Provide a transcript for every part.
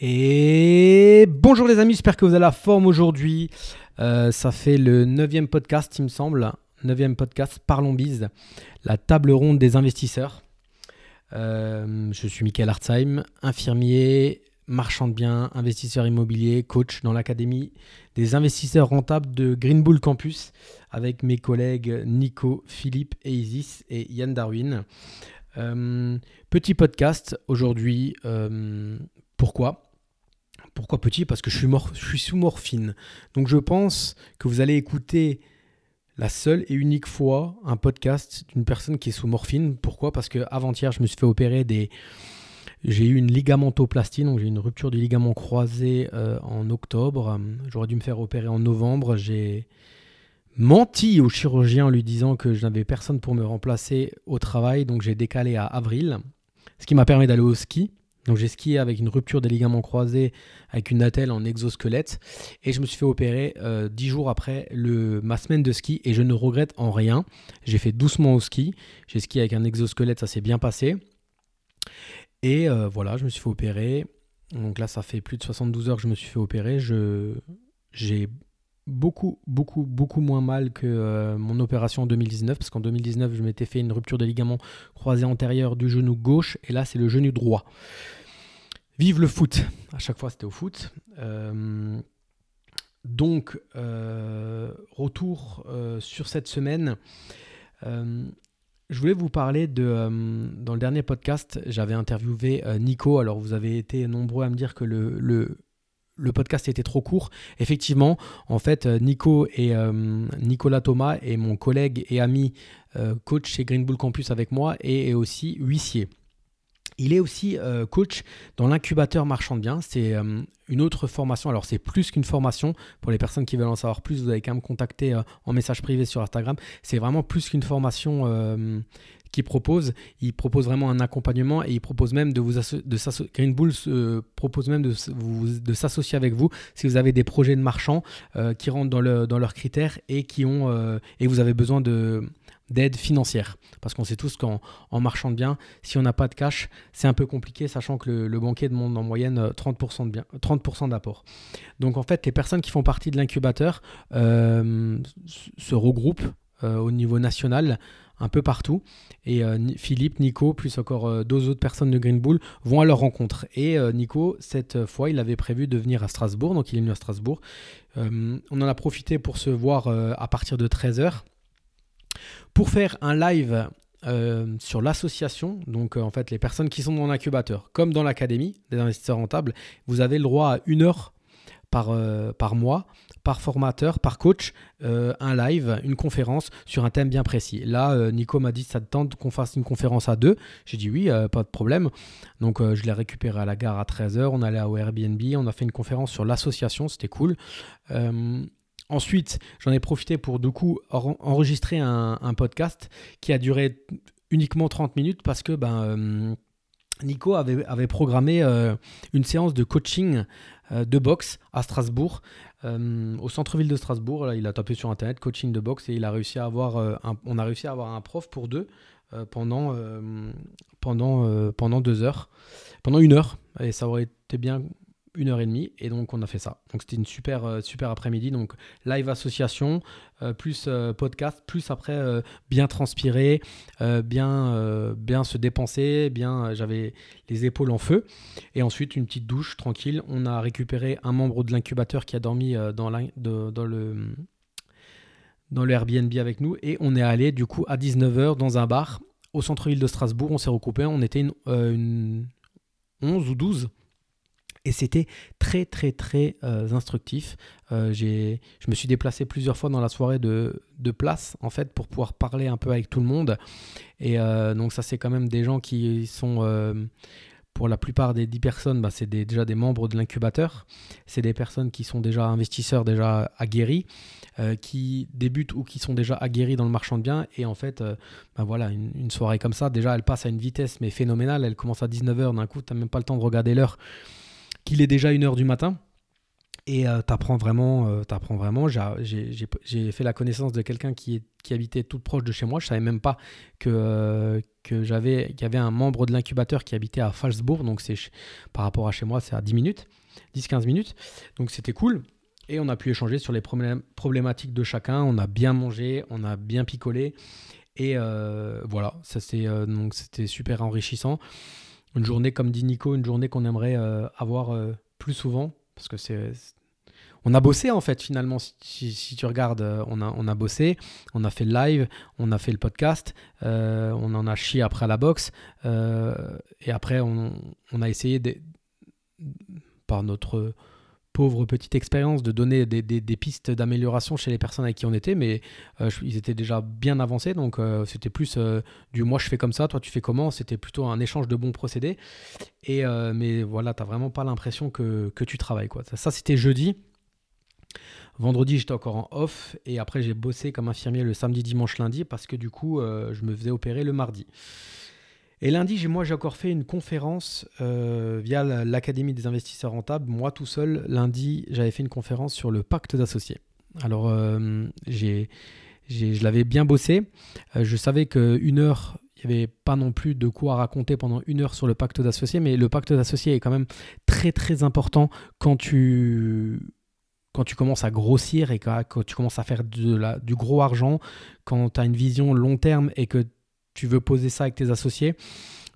Et bonjour les amis, j'espère que vous avez la forme aujourd'hui. Euh, ça fait le neuvième podcast, il me semble. Neuvième podcast, Parlons Bise, la table ronde des investisseurs. Euh, je suis Michael Hartzheim, infirmier, marchand de biens, investisseur immobilier, coach dans l'académie des investisseurs rentables de Green Bull Campus avec mes collègues Nico, Philippe et Isis et Yann Darwin. Euh, petit podcast aujourd'hui. pourquoi? Pourquoi petit? Parce que je suis, je suis sous morphine. Donc je pense que vous allez écouter la seule et unique fois un podcast d'une personne qui est sous morphine. Pourquoi? Parce que avant-hier, je me suis fait opérer des. J'ai eu une ligamentoplastie, donc j'ai une rupture du ligament croisé euh, en octobre. J'aurais dû me faire opérer en novembre. J'ai menti au chirurgien en lui disant que je n'avais personne pour me remplacer au travail, donc j'ai décalé à avril, ce qui m'a permis d'aller au ski. Donc j'ai skié avec une rupture des ligaments croisés, avec une attelle en exosquelette, et je me suis fait opérer euh, dix jours après ma semaine de ski, et je ne regrette en rien. J'ai fait doucement au ski, j'ai skié avec un exosquelette, ça s'est bien passé. Et euh, voilà, je me suis fait opérer. Donc là, ça fait plus de 72 heures que je me suis fait opérer. j'ai beaucoup, beaucoup, beaucoup moins mal que euh, mon opération en 2019, parce qu'en 2019, je m'étais fait une rupture des ligaments croisés antérieurs du genou gauche, et là, c'est le genou droit. Vive le foot À chaque fois, c'était au foot. Euh, donc, euh, retour sur cette semaine. je voulais vous parler de. dans le dernier podcast, j'avais interviewé Nico. Alors, vous avez été nombreux à me dire que le, podcast était trop court. Effectivement, en fait, euh, Nico et euh, Nicolas Thomas est mon collègue et ami euh, coach chez Green Bull Campus avec moi et aussi huissier. Il est aussi coach dans l'incubateur marchand de biens. C'est une autre formation. Alors, c'est plus qu'une formation. Pour les personnes qui veulent en savoir plus, vous avez qu'à me contacter en message privé sur Instagram. C'est vraiment plus qu'une formation qui propose. Il propose vraiment un accompagnement et il propose même de vous de Green Bull propose même de, de s'associer avec vous si vous avez des projets de marchands euh, qui rentrent dans, dans leurs critères et qui ont euh, et vous avez besoin de d'aide financière. Parce qu'on sait tous qu'en en marchand de biens, si on n'a pas de cash, c'est un peu compliqué, sachant que le, banquier demande en moyenne 30% de bien, 30% d'apport. Donc en fait, les personnes qui font partie de l'incubateur euh, se regroupent au niveau national un peu partout. Et euh, Philippe, Nico, plus encore euh, deux autres personnes de Green Bull vont à leur rencontre. Et euh, Nico, cette fois, il avait prévu de venir à Strasbourg, donc il est venu à Strasbourg. on en a profité pour se voir à partir de 13h pour faire un live sur l'association, donc en fait les personnes qui sont dans l'incubateur, comme dans l'académie des investisseurs rentables, vous avez le droit à une heure par, par mois par formateur, par coach, euh, un live, une conférence sur un thème bien précis. Là, euh, Nico m'a dit ça te tente qu'on fasse une conférence à deux? J'ai dit oui, euh, pas de problème. Donc je l'ai récupéré à la gare à 13h, on allait au Airbnb, on a fait une conférence sur l'association, c'était cool. Ensuite, j'en ai profité pour du coup enregistrer un, un, podcast qui a duré uniquement 30 minutes parce que ben Nico avait, avait programmé euh, une séance de coaching euh, de boxe à Strasbourg, euh, au centre-ville de Strasbourg. Il a tapé sur internet coaching de boxe et il a réussi à avoir on a réussi à avoir un prof pour deux pendant, pendant, pendant deux heures, pendant une heure. Et ça aurait été bien une heure et demie et donc on a fait ça. Donc c'était une super euh, super après-midi donc live association euh, plus euh, podcast plus après bien transpirer, bien bien se dépenser, bien j'avais les épaules en feu et ensuite une petite douche tranquille. On a récupéré un membre de l'incubateur qui a dormi dans, le dans le Airbnb avec nous et on est allé du coup à 19h dans un bar au centre-ville de Strasbourg. On s'est recoupé, on était une, une 11 ou 12 et c'était très très très euh, instructif. Euh, je me suis déplacé plusieurs fois dans la soirée de, de, place en fait pour pouvoir parler un peu avec tout le monde. Et euh, donc ça c'est quand même des gens qui sont, pour la plupart des 10 personnes, bah, c'est déjà des membres de l'incubateur. C'est des personnes qui sont déjà investisseurs, déjà aguerris, qui débutent ou qui sont déjà aguerris dans le marchand de biens. Et en fait, bah, voilà, une, une, soirée comme ça, déjà elle passe à une vitesse mais phénoménale. Elle commence à 19h d'un coup, tu n'as même pas le temps de regarder l'heure qu'il est déjà 1h du matin. Et tu apprends vraiment, vraiment. J'ai fait la connaissance de quelqu'un qui, habitait tout proche de chez moi. Je savais même pas que, que j'avais qu'il y avait un membre de l'incubateur qui habitait à Falsbourg. Donc c'est par rapport à chez moi, c'est à 10 minutes, 10-15 minutes. Donc c'était cool. Et on a pu échanger sur les problématiques de chacun. On a bien mangé, on a bien picolé. Et euh, voilà, euh, donc c'était super enrichissant. Une journée, comme dit Nico, une journée qu'on aimerait euh, avoir plus souvent. Parce que c'est. On a bossé en fait finalement, si, tu regardes, on a, on a bossé, on a fait le live, on a fait le podcast, on en a chié après à la boxe, et après on, on a essayé de, par notre pauvre petite expérience de donner des, pistes d'amélioration chez les personnes avec qui on était, mais euh, ils étaient déjà bien avancés, donc euh, c'était plus euh, du moi je fais comme ça, toi tu fais comment, c'était plutôt un échange de bons procédés. Et, mais voilà, tu vraiment pas l'impression que, tu travailles. Quoi. Ça, c'était jeudi. Vendredi, j'étais encore en off et après j'ai bossé comme infirmier le samedi, dimanche, lundi parce que du coup, je me faisais opérer le mardi. Et lundi, moi, j'ai encore fait une conférence euh, via l'Académie des investisseurs rentables. Moi, tout seul, lundi, j'avais fait une conférence sur le pacte d'associés. Alors, euh, je l'avais bien bossé. Euh, je savais qu'une heure, il n'y avait pas non plus de quoi raconter pendant une heure sur le pacte d'associés, mais le pacte d'associés est quand même très, très important quand tu quand tu commences à grossir et quand, tu commences à faire du gros argent, quand tu as une vision long terme et que tu veux poser ça avec tes associés,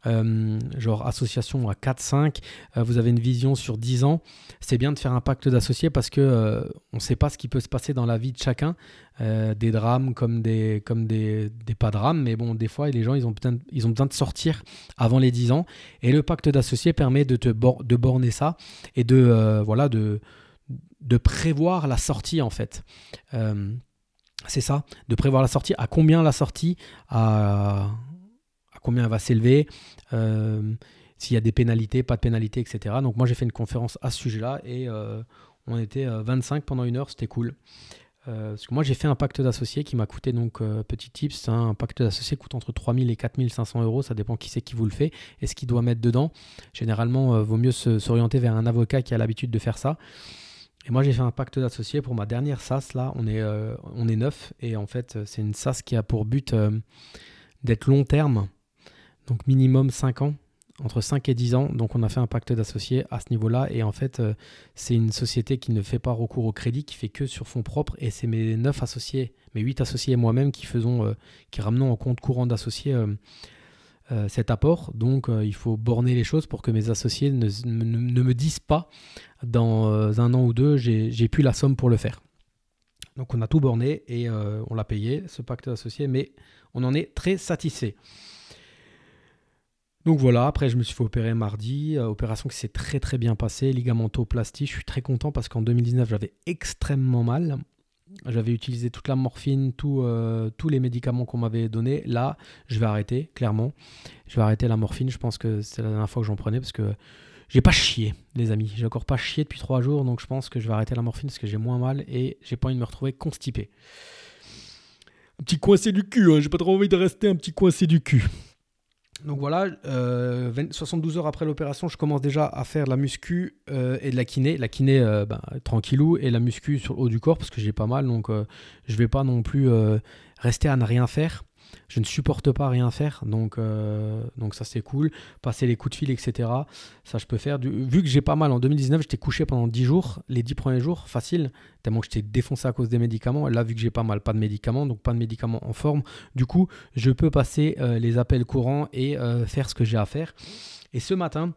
euh, genre association à 4-5, euh, vous avez une vision sur 10 ans, c'est bien de faire un pacte d'associés parce que euh, on ne sait pas ce qui peut se passer dans la vie de chacun, des drames comme des, comme des, des pas drames, mais bon, des fois, les gens, ils ont, besoin, ils ont besoin de sortir avant les 10 ans, et le pacte d'associés permet de, te de borner ça et de, voilà, de prévoir la sortie en fait c'est ça, de prévoir la sortie, à combien la sortie, à, combien elle va s'élever, euh, s'il y a des pénalités, pas de pénalités, etc. Donc moi j'ai fait une conférence à ce sujet-là et euh, on était 25 euh, pendant une heure, c'était cool. parce que moi j'ai fait un pacte d'associés qui m'a coûté donc petit tips, hein, un pacte d'associés coûte entre 3000 et 4500 euros, ça dépend qui c'est qui vous le fait et ce qu'il doit mettre dedans. Généralement, vaut mieux s'orienter vers un avocat qui a l'habitude de faire ça. Et moi, j'ai fait un pacte d'associés pour ma dernière SAS. Là, on est, euh, on est neuf. Et en fait, c'est une SAS qui a pour but euh, d'être long terme. Donc, minimum 5 ans. Entre 5 et 10 ans. Donc, on a fait un pacte d'associés à ce niveau-là. Et en fait, euh, c'est une société qui ne fait pas recours au crédit, qui fait que sur fonds propres. Et c'est mes 9 associés, mes 8 associés et moi-même qui faisons, qui ramenons en compte courant d'associés euh, cet apport. Donc euh, il faut borner les choses pour que mes associés ne, me disent pas dans euh, un an ou deux j'ai plus la somme pour le faire. Donc on a tout borné et on l'a payé, ce pacte d'associés, mais on en est très satisfait. Donc voilà, après je me suis fait opérer mardi, opération qui s'est très très bien passée, ligamentoplastie, je suis très content parce qu'en 2019 j'avais extrêmement mal. J'avais utilisé toute la morphine, euh, tous les médicaments qu'on m'avait donnés. Là, je vais arrêter, clairement. Je vais arrêter la morphine. Je pense que c'est la dernière fois que j'en prenais parce que j'ai pas chié, les amis. J'ai encore pas chié depuis trois jours. Donc je pense que je vais arrêter la morphine parce que j'ai moins mal et j'ai pas envie de me retrouver constipé. Un petit coincé du cul, hein. j'ai pas trop envie de rester un petit coincé du cul. Donc voilà, 72 euh, heures après l'opération, je commence déjà à faire la muscu euh, et de la kiné. La kiné, euh, ben, tranquillou, et la muscu sur le haut du corps parce que j'ai pas mal. Donc je vais pas non plus rester à ne rien faire. Je ne supporte pas rien faire, donc, euh, donc ça c'est cool. Passer les coups de fil, etc. Ça je peux faire. vu que j'ai pas mal en 2019, j'étais couché pendant 10 jours, les 10 premiers jours, facile, tellement que j'étais défoncé à cause des médicaments. Là, vu que j'ai pas mal, pas de médicaments, donc pas de médicaments en forme, du coup, je peux passer euh, les appels courants et euh, faire ce que j'ai à faire. Et ce matin,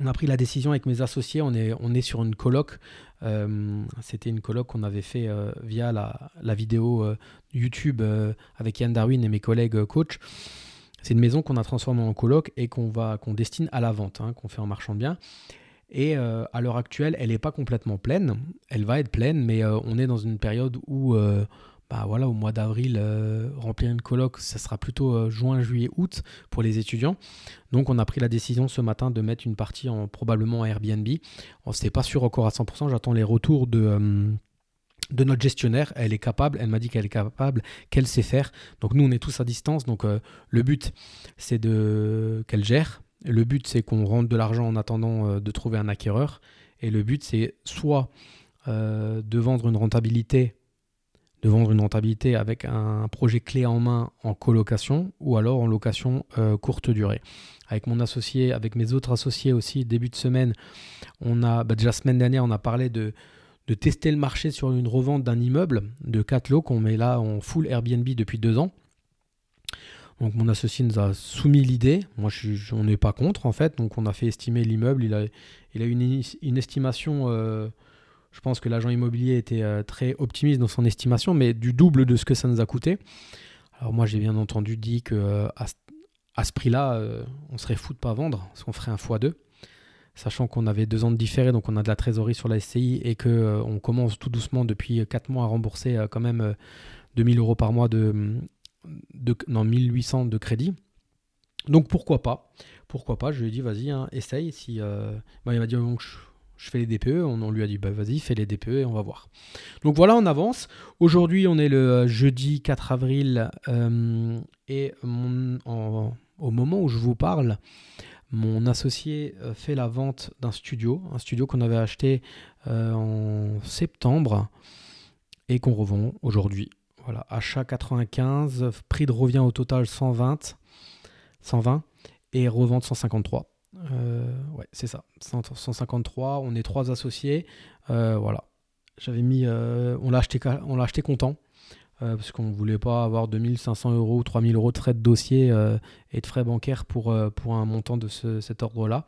on a pris la décision avec mes associés, on est, sur une coloc. Euh, c'était une coloc qu'on avait fait euh, via la, vidéo euh, YouTube avec Yann Darwin et mes collègues coach. C'est une maison qu'on a transformée en coloc et qu'on qu'on destine à la vente, hein, qu'on fait en marchand bien. Et à l'heure actuelle, elle n'est pas complètement pleine. Elle va être pleine, mais on est dans une période où bah voilà, au mois d'avril, euh, remplir une coloc, ça sera plutôt euh, juin, juillet, août pour les étudiants. Donc on a pris la décision ce matin de mettre une partie en probablement Airbnb. On n'est pas sûr encore à 100%, j'attends les retours de... Euh, de notre gestionnaire, elle est capable, elle m'a dit qu'elle est capable, qu'elle sait faire. Donc nous, on est tous à distance. Donc le but, c'est de qu'elle gère. Le but, c'est qu'on rentre de l'argent en attendant de trouver un acquéreur. Et le but, c'est soit de vendre une rentabilité de vendre une rentabilité avec un projet clé en main en colocation ou alors en location euh, courte durée. Avec mon associé, avec mes autres associés aussi, début de semaine, on a bah, déjà semaine dernière, on a parlé de, de tester le marché sur une revente d'un immeuble de 4 lots qu'on met là en full Airbnb depuis deux ans. Donc mon associé nous a soumis l'idée. Moi, je, on n'est pas contre en fait. Donc on a fait estimer l'immeuble. Il a, il a une, une estimation euh, je pense que l'agent immobilier était euh, très optimiste dans son estimation, mais du double de ce que ça nous a coûté. Alors moi, j'ai bien entendu dit que euh, à, ce prix-là, euh, on serait fou de pas vendre, parce qu'on ferait un x2 sachant qu'on avait deux ans de différé, donc on a de la trésorerie sur la SCI et qu'on on commence tout doucement depuis 4 mois à rembourser quand même 2000 euros par mois de, de, non, 1800 de crédit. Donc pourquoi pas? Pourquoi pas? Je lui ai dit, vas-y, hein, essaye. Si, bah, il m'a dit, donc, je fais les DPE. On, lui a dit, bah, vas-y, fais les DPE et on va voir. Donc voilà, on avance. Aujourd'hui, on est le euh, jeudi 4 avril euh, et au moment où je vous parle, mon associé euh, fait la vente d'un studio, un studio qu'on avait acheté en septembre et qu'on revend aujourd'hui. Voilà, achat 95, prix de revient au total 120, 120 et revente 153. Euh, ouais, c'est ça. 153. On est trois associés. Euh, voilà. J'avais mis. Euh, on l'a acheté, acheté content. parce qu'on ne voulait pas avoir 2500 euros ou 3000 euros de frais de dossier et de frais bancaires pour, pour un montant de cet ordre-là.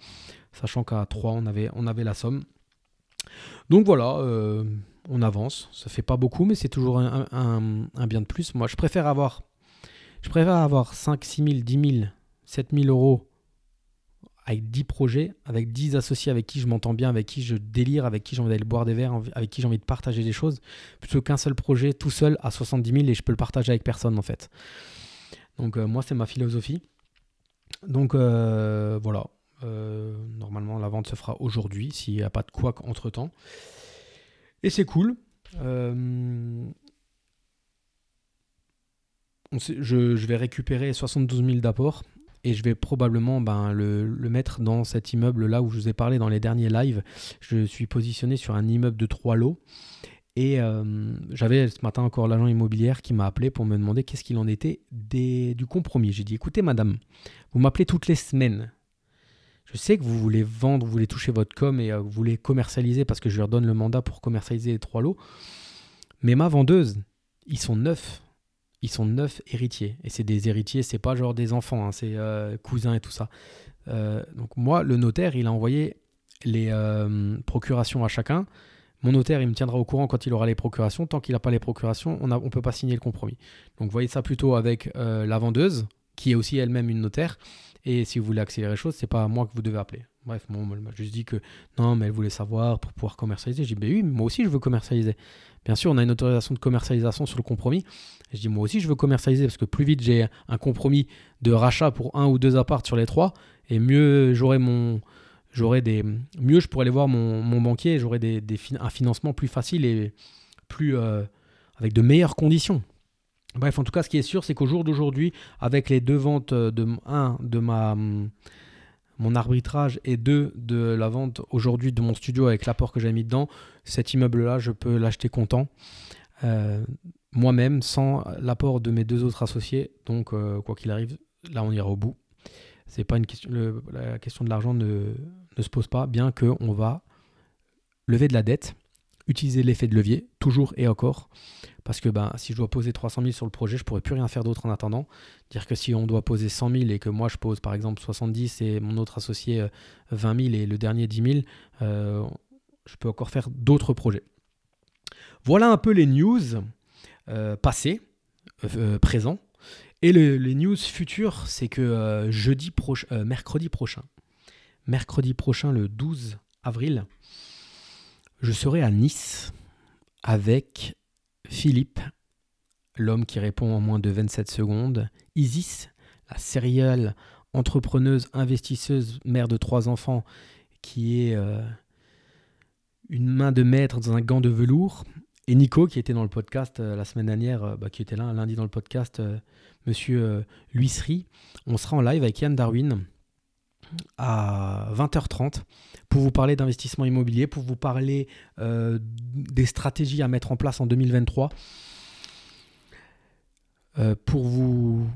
Sachant qu'à 3, on avait, on avait la somme. Donc voilà, on avance. Ça fait pas beaucoup, mais c'est toujours un, un, bien de plus. Moi, je préfère avoir, je préfère avoir 5, 6 000, 10 000, 7 000 euros avec 10 projets, avec 10 associés avec qui je m'entends bien, avec qui je délire, avec qui j'ai envie d'aller boire des verres, avec qui j'ai envie de partager des choses, plutôt qu'un seul projet tout seul à 70 000 et je peux le partager avec personne en fait. Donc euh, moi c'est ma philosophie. Donc euh, voilà, euh, normalement la vente se fera aujourd'hui s'il n'y a pas de quoi entre temps. Et c'est cool. je, je, vais récupérer 72 000 d'apport et je vais probablement ben, le, mettre dans cet immeuble là où je vous ai parlé dans les derniers lives. Je suis positionné sur un immeuble de trois lots. Et euh, j'avais ce matin encore l'agent immobilier qui m'a appelé pour me demander qu'est-ce qu'il en était des, du compromis. J'ai dit écoutez madame, vous m'appelez toutes les semaines. Je sais que vous voulez vendre, vous voulez toucher votre com et euh, vous voulez commercialiser parce que je leur donne le mandat pour commercialiser les trois lots. Mais ma vendeuse, ils sont neufs ils sont neuf héritiers. Et c'est des héritiers, c'est pas genre des enfants, hein, c'est euh, cousins et tout ça. Euh, donc moi, le notaire, il a envoyé les euh, procurations à chacun. Mon notaire, il me tiendra au courant quand il aura les procurations. Tant qu'il n'a pas les procurations, on ne peut pas signer le compromis. Donc voyez ça plutôt avec la vendeuse, qui est aussi elle-même une notaire. Et si vous voulez accélérer les choses, c'est pas moi que vous devez appeler. Bref, moi, elle m'a juste dit que non, mais elle voulait savoir pour pouvoir commercialiser. J'ai dit, ben oui, moi aussi je veux commercialiser. Bien sûr, on a une autorisation de commercialisation sur le compromis. je dis, moi aussi, je veux commercialiser parce que plus vite j'ai un compromis de rachat pour un ou deux apparts sur les trois, et mieux j'aurai mon. J'aurai des, mieux je pourrais aller voir mon, banquier et j'aurai des, des, un financement plus facile et plus, euh, avec de meilleures conditions. Bref, en tout cas, ce qui est sûr, c'est qu'au jour d'aujourd'hui, avec les deux ventes de un de ma mon arbitrage et deux de la vente aujourd'hui de mon studio avec l'apport que j'ai mis dedans, cet immeuble-là, je peux l'acheter content. Euh, moi-même, sans l'apport de mes deux autres associés. Donc, euh, quoi qu'il arrive, là, on ira au bout. C'est pas une question, la question de l'argent ne, se pose pas, bien qu'on va lever de la dette, utiliser l'effet de levier, toujours et encore. Parce que ben, si je dois poser 300 000 sur le projet, je pourrais plus rien faire d'autre en attendant. Dire que si on doit poser 100 000 et que moi je pose par exemple 70 et mon autre associé 20 euh, 000 et le dernier 10 000, euh, je peux encore faire d'autres projets. Voilà un peu les news euh, passées, présents. Et les news futures, c'est que jeudi mercredi prochain, mercredi prochain, le 12 avril, je serai à Nice avec Philippe, l'homme qui répond en moins de 27 secondes, Isis, la sérielle entrepreneuse, investisseuse, mère de trois enfants, qui est euh, une main de maître dans un gant de velours, et Nico, qui était dans le podcast euh, la semaine dernière, euh, bah, qui était là lundi dans le podcast, Monsieur Luissery. On sera en live avec Yann Darwin à 20h30 pour vous parler d'investissement immobilier, pour vous parler euh, des stratégies à mettre en place en 2023, euh, pour vous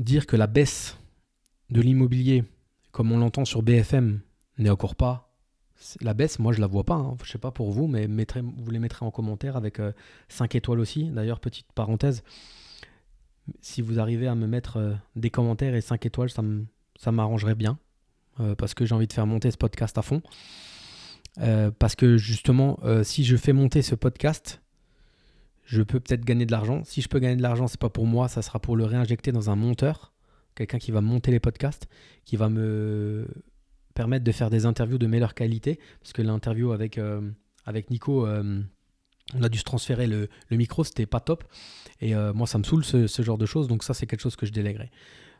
dire que la baisse de l'immobilier, comme on l'entend sur BFM, n'est encore pas la baisse, moi je la vois pas. Hein. Je sais pas pour vous, mais vous les mettrez en commentaire avec 5 euh, étoiles aussi. D'ailleurs, petite parenthèse, si vous arrivez à me mettre euh, des commentaires et 5 étoiles, ça m'arrangerait bien. Euh, parce que j'ai envie de faire monter ce podcast à fond. parce que justement, si je fais monter ce podcast, je peux peut-être gagner de l'argent. Si je peux gagner de l'argent, c'est pas pour moi, ça sera pour le réinjecter dans un monteur, quelqu'un qui va monter les podcasts, qui va me permettre de faire des interviews de meilleure qualité, parce que l'interview avec, euh, avec Nico, euh, on a dû se transférer le, le micro, c'était pas top. Et euh, moi, ça me saoule ce, ce, genre de choses, donc ça, c'est quelque chose que je délèguerai.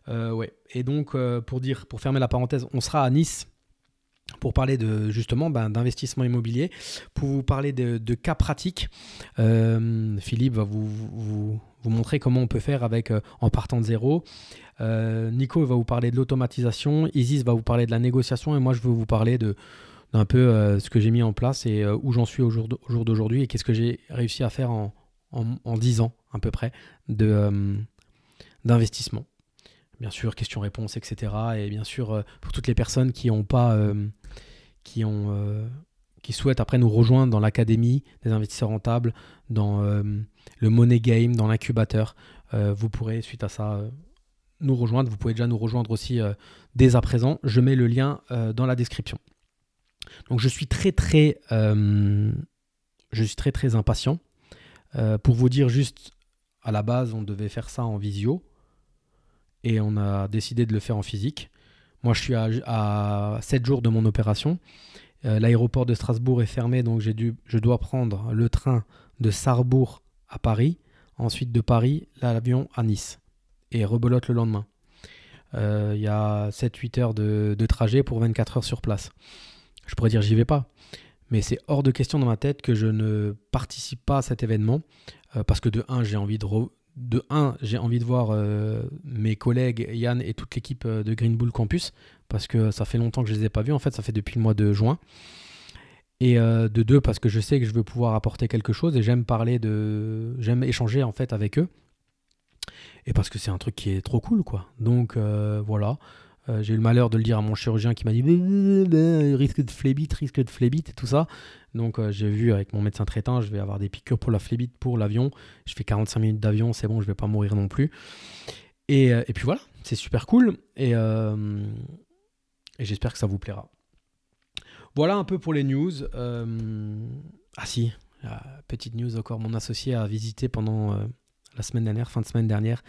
ouais. Et donc, pour dire, pour fermer la parenthèse, on sera à Nice pour parler de justement ben, d'investissement immobilier, pour vous parler de, de cas pratiques. Philippe va vous, vous, vous, montrer comment on peut faire avec en partant de zéro. Euh, Nico va vous parler de l'automatisation, Isis va vous parler de la négociation et moi je vais vous parler de d'un peu euh, ce que j'ai mis en place et euh, où j'en suis au jour d'aujourd'hui et qu'est-ce que j'ai réussi à faire en, en, 10 ans à peu près de d'investissement. Bien sûr, questions-réponses, etc. Et bien sûr, pour toutes les personnes qui ont pas qui ont qui souhaitent après nous rejoindre dans l'académie des investisseurs rentables, dans le money game, dans l'incubateur, vous pourrez suite à ça nous rejoindre. Vous pouvez déjà nous rejoindre aussi euh, dès à présent. Je mets le lien euh, dans la description. Donc je suis très très euh, je suis très très impatient. pour vous dire juste à la base on devait faire ça en visio et on a décidé de le faire en physique. Moi je suis à, à 7 jours de mon opération. L'aéroport de Strasbourg est fermé donc j'ai dû, je dois prendre le train de Sarrebourg à Paris, ensuite de Paris l'avion à Nice et rebelote le lendemain. Euh, il y a 7-8 heures de, trajet pour 24 heures sur place. Je pourrais dire j'y vais pas. Mais c'est hors de question dans ma tête que je ne participe pas à cet événement. Euh, parce que de 1, j'ai envie de, de, un, j'ai envie de voir euh, mes collègues Yann et toute l'équipe de Green Bull Campus. Parce que ça fait longtemps que je les ai pas vus. En fait, ça fait depuis le mois de juin. Et de deux, parce que je sais que je veux pouvoir apporter quelque chose et j'aime parler de. J'aime échanger en fait avec eux et parce que c'est un truc qui est trop cool, quoi. Donc euh, voilà. Euh, j'ai eu le malheur de le dire à mon chirurgien qui m'a dit risque de phlébite, risque de phlébite et tout ça. Donc euh, j'ai vu avec mon médecin traitant, je vais avoir des piqûres pour la phlébite pour l'avion. Je fais 45 minutes d'avion, c'est bon, je vais pas mourir non plus. Et, et puis voilà, c'est super cool et j'espère que ça vous plaira. Voilà un peu pour les news. ah si, petite news encore, mon associé a visité pendant la semaine dernière, fin de semaine dernière,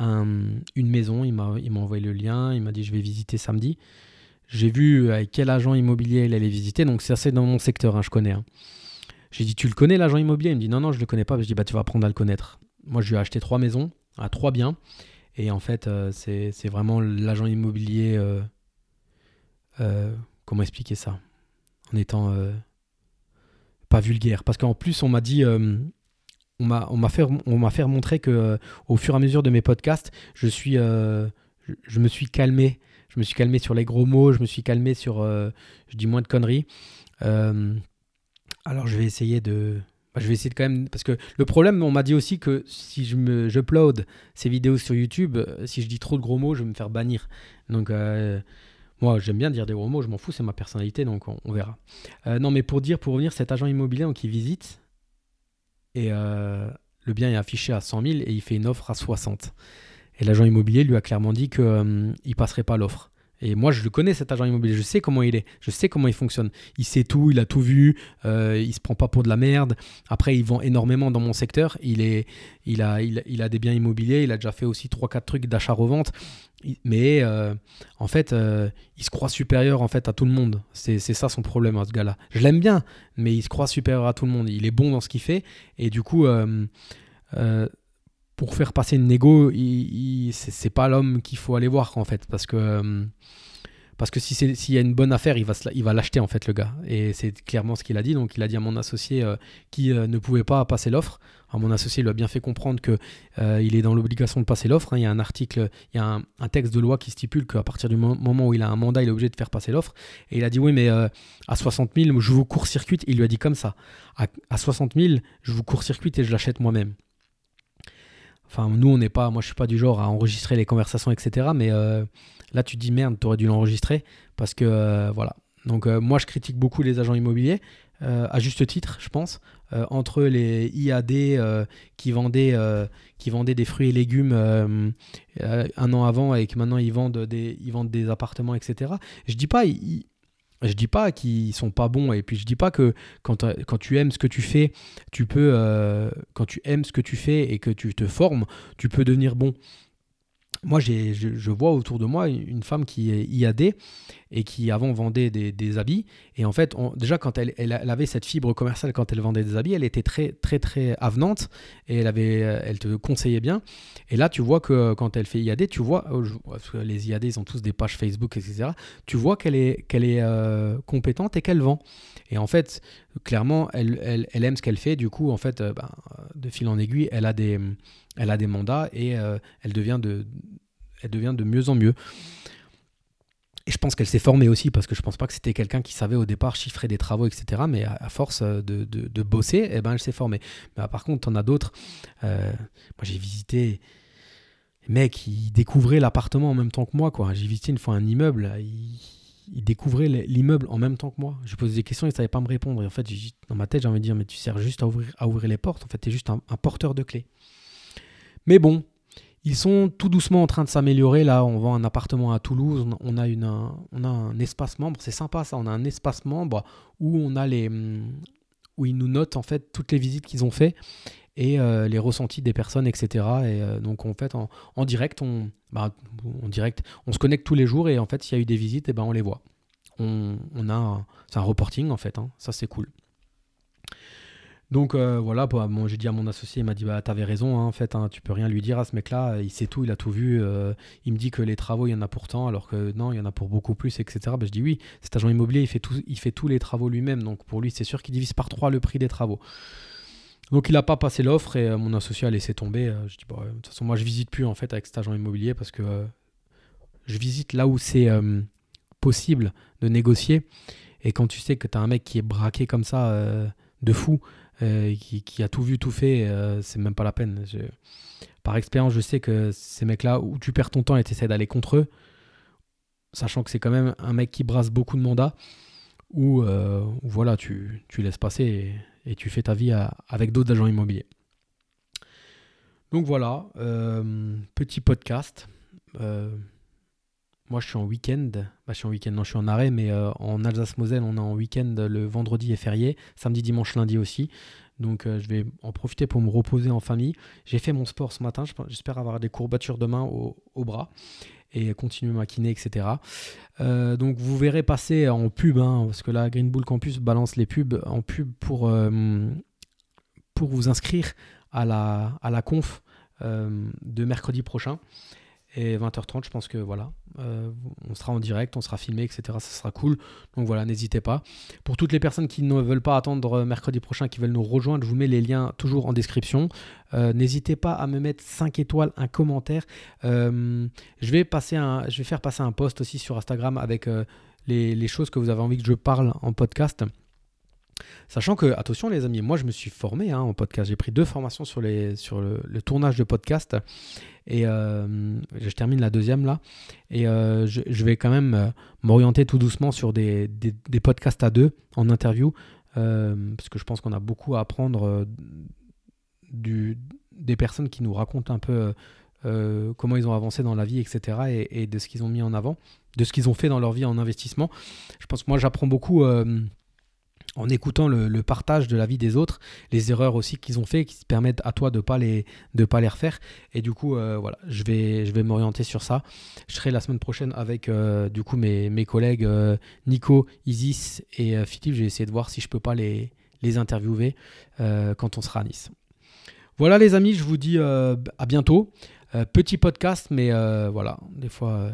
une maison. Il m'a, il m'a envoyé le lien. Il m'a dit je vais visiter samedi. J'ai vu avec quel agent immobilier il allait visiter. Donc c'est assez dans mon secteur, hein, je connais. Hein. J'ai dit tu le connais l'agent immobilier? Il me dit non non je le connais pas. Je dis bah tu vas apprendre à le connaître. Moi je lui ai acheté trois maisons à trois biens. Et en fait euh, c'est, vraiment l'agent immobilier. Euh, euh, comment expliquer ça? En étant pas vulgaire. Parce qu'en plus on m'a dit on m'a fait on fait remontrer que euh, au fur et à mesure de mes podcasts, je suis euh, je, me suis calmé, je me suis calmé sur les gros mots, je me suis calmé sur euh, je dis moins de conneries. alors je vais essayer de bah, je vais essayer de quand même parce que le problème on m'a dit aussi que si je me ces vidéos sur YouTube, si je dis trop de gros mots, je vais me faire bannir. Donc moi, j'aime bien dire des gros mots, je m'en fous, c'est ma personnalité, donc on, verra. non, mais pour dire, pour revenir, cet agent immobilier qui visite, et euh, le bien est affiché à 100 000 et il fait une offre à 60. Et l'agent immobilier lui a clairement dit qu'il euh, ne passerait pas l'offre. Et moi, je le connais, cet agent immobilier. Je sais comment il est. Je sais comment il fonctionne. Il sait tout, il a tout vu. Euh, il se prend pas pour de la merde. Après, il vend énormément dans mon secteur. Il, est, il, a, il, a des biens immobiliers. Il a déjà fait aussi 3-4 trucs d'achat-revente. Mais euh, en fait, euh, il se croit supérieur en fait à tout le monde. C'est ça son problème à ce gars-là. Je l'aime bien, mais il se croit supérieur à tout le monde. Il est bon dans ce qu'il fait. Et du coup, euh, pour faire passer une négo, c'est pas l'homme qu'il faut aller voir en fait. Parce que, Parce que s'il si y a une bonne affaire, il va, il va l'acheter en fait le gars. Et c'est clairement ce qu'il a dit. Donc il a dit à mon associé euh, qui euh, ne pouvait pas passer l'offre. Mon associé lui a bien fait comprendre que euh, il est dans l'obligation de passer l'offre. Hein. Il y a un article, il y a un, texte de loi qui stipule qu'à partir du moment où il a un mandat, il est obligé de faire passer l'offre. Et il a dit oui, mais à 60 000, je vous court-circuite. Il lui a dit comme ça. À 60 000, je vous court-circuite et je l'achète moi-même. Enfin, nous, on n'est pas, moi, je suis pas du genre à enregistrer les conversations, etc. Mais Là, tu te dis merde, tu aurais dû l'enregistrer parce que euh, voilà. Donc, euh, moi, je critique beaucoup les agents immobiliers, euh, à juste titre, je pense. entre les IAD qui, vendaient, qui vendaient des fruits et légumes un an avant et que maintenant ils vendent des, ils vendent des appartements, etc. Je dis pas. Je dis pas qu'ils sont pas bons et puis je dis pas que quand, quand tu aimes ce que tu fais, tu peux quand tu aimes ce que tu fais et que tu te formes, tu peux devenir bon. Moi, je, je, vois autour de moi une femme qui est IAD et qui avant vendait des, habits. Et en fait, déjà, quand elle, elle, avait cette fibre commerciale, quand elle vendait des habits, elle était très, très, très avenante et elle, avait, elle te conseillait bien. Et là, tu vois que quand elle fait IAD, tu vois, oh, parce que les IAD, ils ont tous des pages Facebook, etc. Tu vois qu'elle est, qu'elle est euh, compétente et qu'elle vend. Et en fait, clairement, elle, elle, elle aime ce qu'elle fait. Du coup, en fait, euh, ben, de fil en aiguille, elle a des elle a des mandats et euh, elle, devient de, elle devient de mieux en mieux. Je pense qu'elle s'est formée aussi, parce que je pense pas que c'était quelqu'un qui savait au départ chiffrer des travaux, etc. Mais à, force de, de, bosser, eh ben, elle s'est formée. Mais par contre, en as d'autres. Euh, moi, j'ai visité mecs, ils découvraient l'appartement en même temps que moi. J'ai visité une fois un immeuble, ils, découvraient l'immeuble en même temps que moi. Je posais des questions, ils ne savaient pas me répondre. Et en fait, dans ma tête, j'ai envie de dire, mais tu sers juste à ouvrir, à ouvrir les portes. En fait, tu es juste un porteur de clés. Mais bon, ils sont tout doucement en train de s'améliorer. Là, on vend un appartement à Toulouse. On a, une, un, on a un espace membre. C'est sympa ça. On a un espace membre où on a les, où ils nous notent en fait toutes les visites qu'ils ont fait et euh, les ressentis des personnes, etc. Et euh, donc en fait, en, direct, on, bah, direct, on se connecte tous les jours et en fait, s'il y a eu des visites, et eh ben on les voit. On, a, c'est un reporting en fait. Hein. Ça c'est cool. Donc euh, voilà, bah, j'ai dit à mon associé, il m'a dit bah t'avais raison, hein, en fait, hein, tu peux rien lui dire à ce mec-là, il sait tout, il a tout vu. Euh, il me dit que les travaux il y en a pourtant, alors que non, il y en a pour beaucoup plus, etc. Bah, je dis oui, cet agent immobilier il fait tous les travaux lui-même, donc pour lui c'est sûr qu'il divise par trois le prix des travaux. Donc il n'a pas passé l'offre et euh, mon associé a laissé tomber. je dis bah, de toute façon moi je visite plus en fait avec cet agent immobilier parce que je visite là où c'est possible de négocier. Et quand tu sais que tu as un mec qui est braqué comme ça de fou, euh, qui, a tout vu, tout fait, euh, c'est même pas la peine. Par expérience, je sais que ces mecs-là, où tu perds ton temps et tu essaies d'aller contre eux, sachant que c'est quand même un mec qui brasse beaucoup de mandats, où, euh, voilà, tu, tu, laisses passer et, tu fais ta vie avec d'autres agents immobiliers. Donc voilà, petit podcast. Moi, je suis en week-end. Bah, je suis en week-end, non, je suis en arrêt, mais en Alsace-Moselle, on est en week-end le vendredi et férié, samedi, dimanche, lundi aussi. Donc euh, je vais en profiter pour me reposer en famille. J'ai fait mon sport ce matin, j'espère avoir des courbatures demain au, bras et continuer ma kiné, etc. Euh, donc vous verrez passer en pub, hein, parce que là Green Bull Campus balance les pubs en pub pour, euh, pour vous inscrire à la, à la conf de mercredi prochain. Et 20h30, je pense que voilà, euh, on sera en direct, on sera filmé, etc. Ça sera cool. Donc voilà, n'hésitez pas. Pour toutes les personnes qui ne veulent pas attendre mercredi prochain, qui veulent nous rejoindre, je vous mets les liens toujours en description. Euh, n'hésitez pas à me mettre 5 étoiles, un commentaire. Euh, je, vais passer je vais faire passer un post aussi sur Instagram avec les choses que vous avez envie que je parle en podcast. Sachant que, attention les amis, moi je me suis formé hein, en podcast. J'ai pris deux formations sur, le, tournage de podcast. Et euh, je termine la deuxième là. Et euh, je, vais quand même euh, m'orienter tout doucement sur des, podcasts à deux en interview. parce que je pense qu'on a beaucoup à apprendre des personnes qui nous racontent un peu comment ils ont avancé dans la vie, etc. Et, et de ce qu'ils ont mis en avant, de ce qu'ils ont fait dans leur vie en investissement. Je pense que moi j'apprends beaucoup en écoutant le, partage de la vie des autres, les erreurs aussi qu'ils ont fait, qui te permettent à toi de pas, les, de pas les refaire. Et du coup, euh, voilà, je vais, m'orienter sur ça. Je serai la semaine prochaine avec euh, du coup mes, mes collègues euh, Nico, Isis et Philippe. Je vais essayer de voir si je peux pas les, les interviewer quand on sera à Nice. Voilà les amis, je vous dis à bientôt. petit podcast, mais voilà, des fois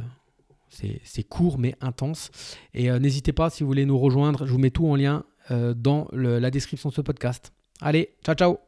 C'est court mais intense. Et n'hésitez pas si vous voulez nous rejoindre, je vous mets tout en lien dans la description de ce podcast. Allez, ciao ciao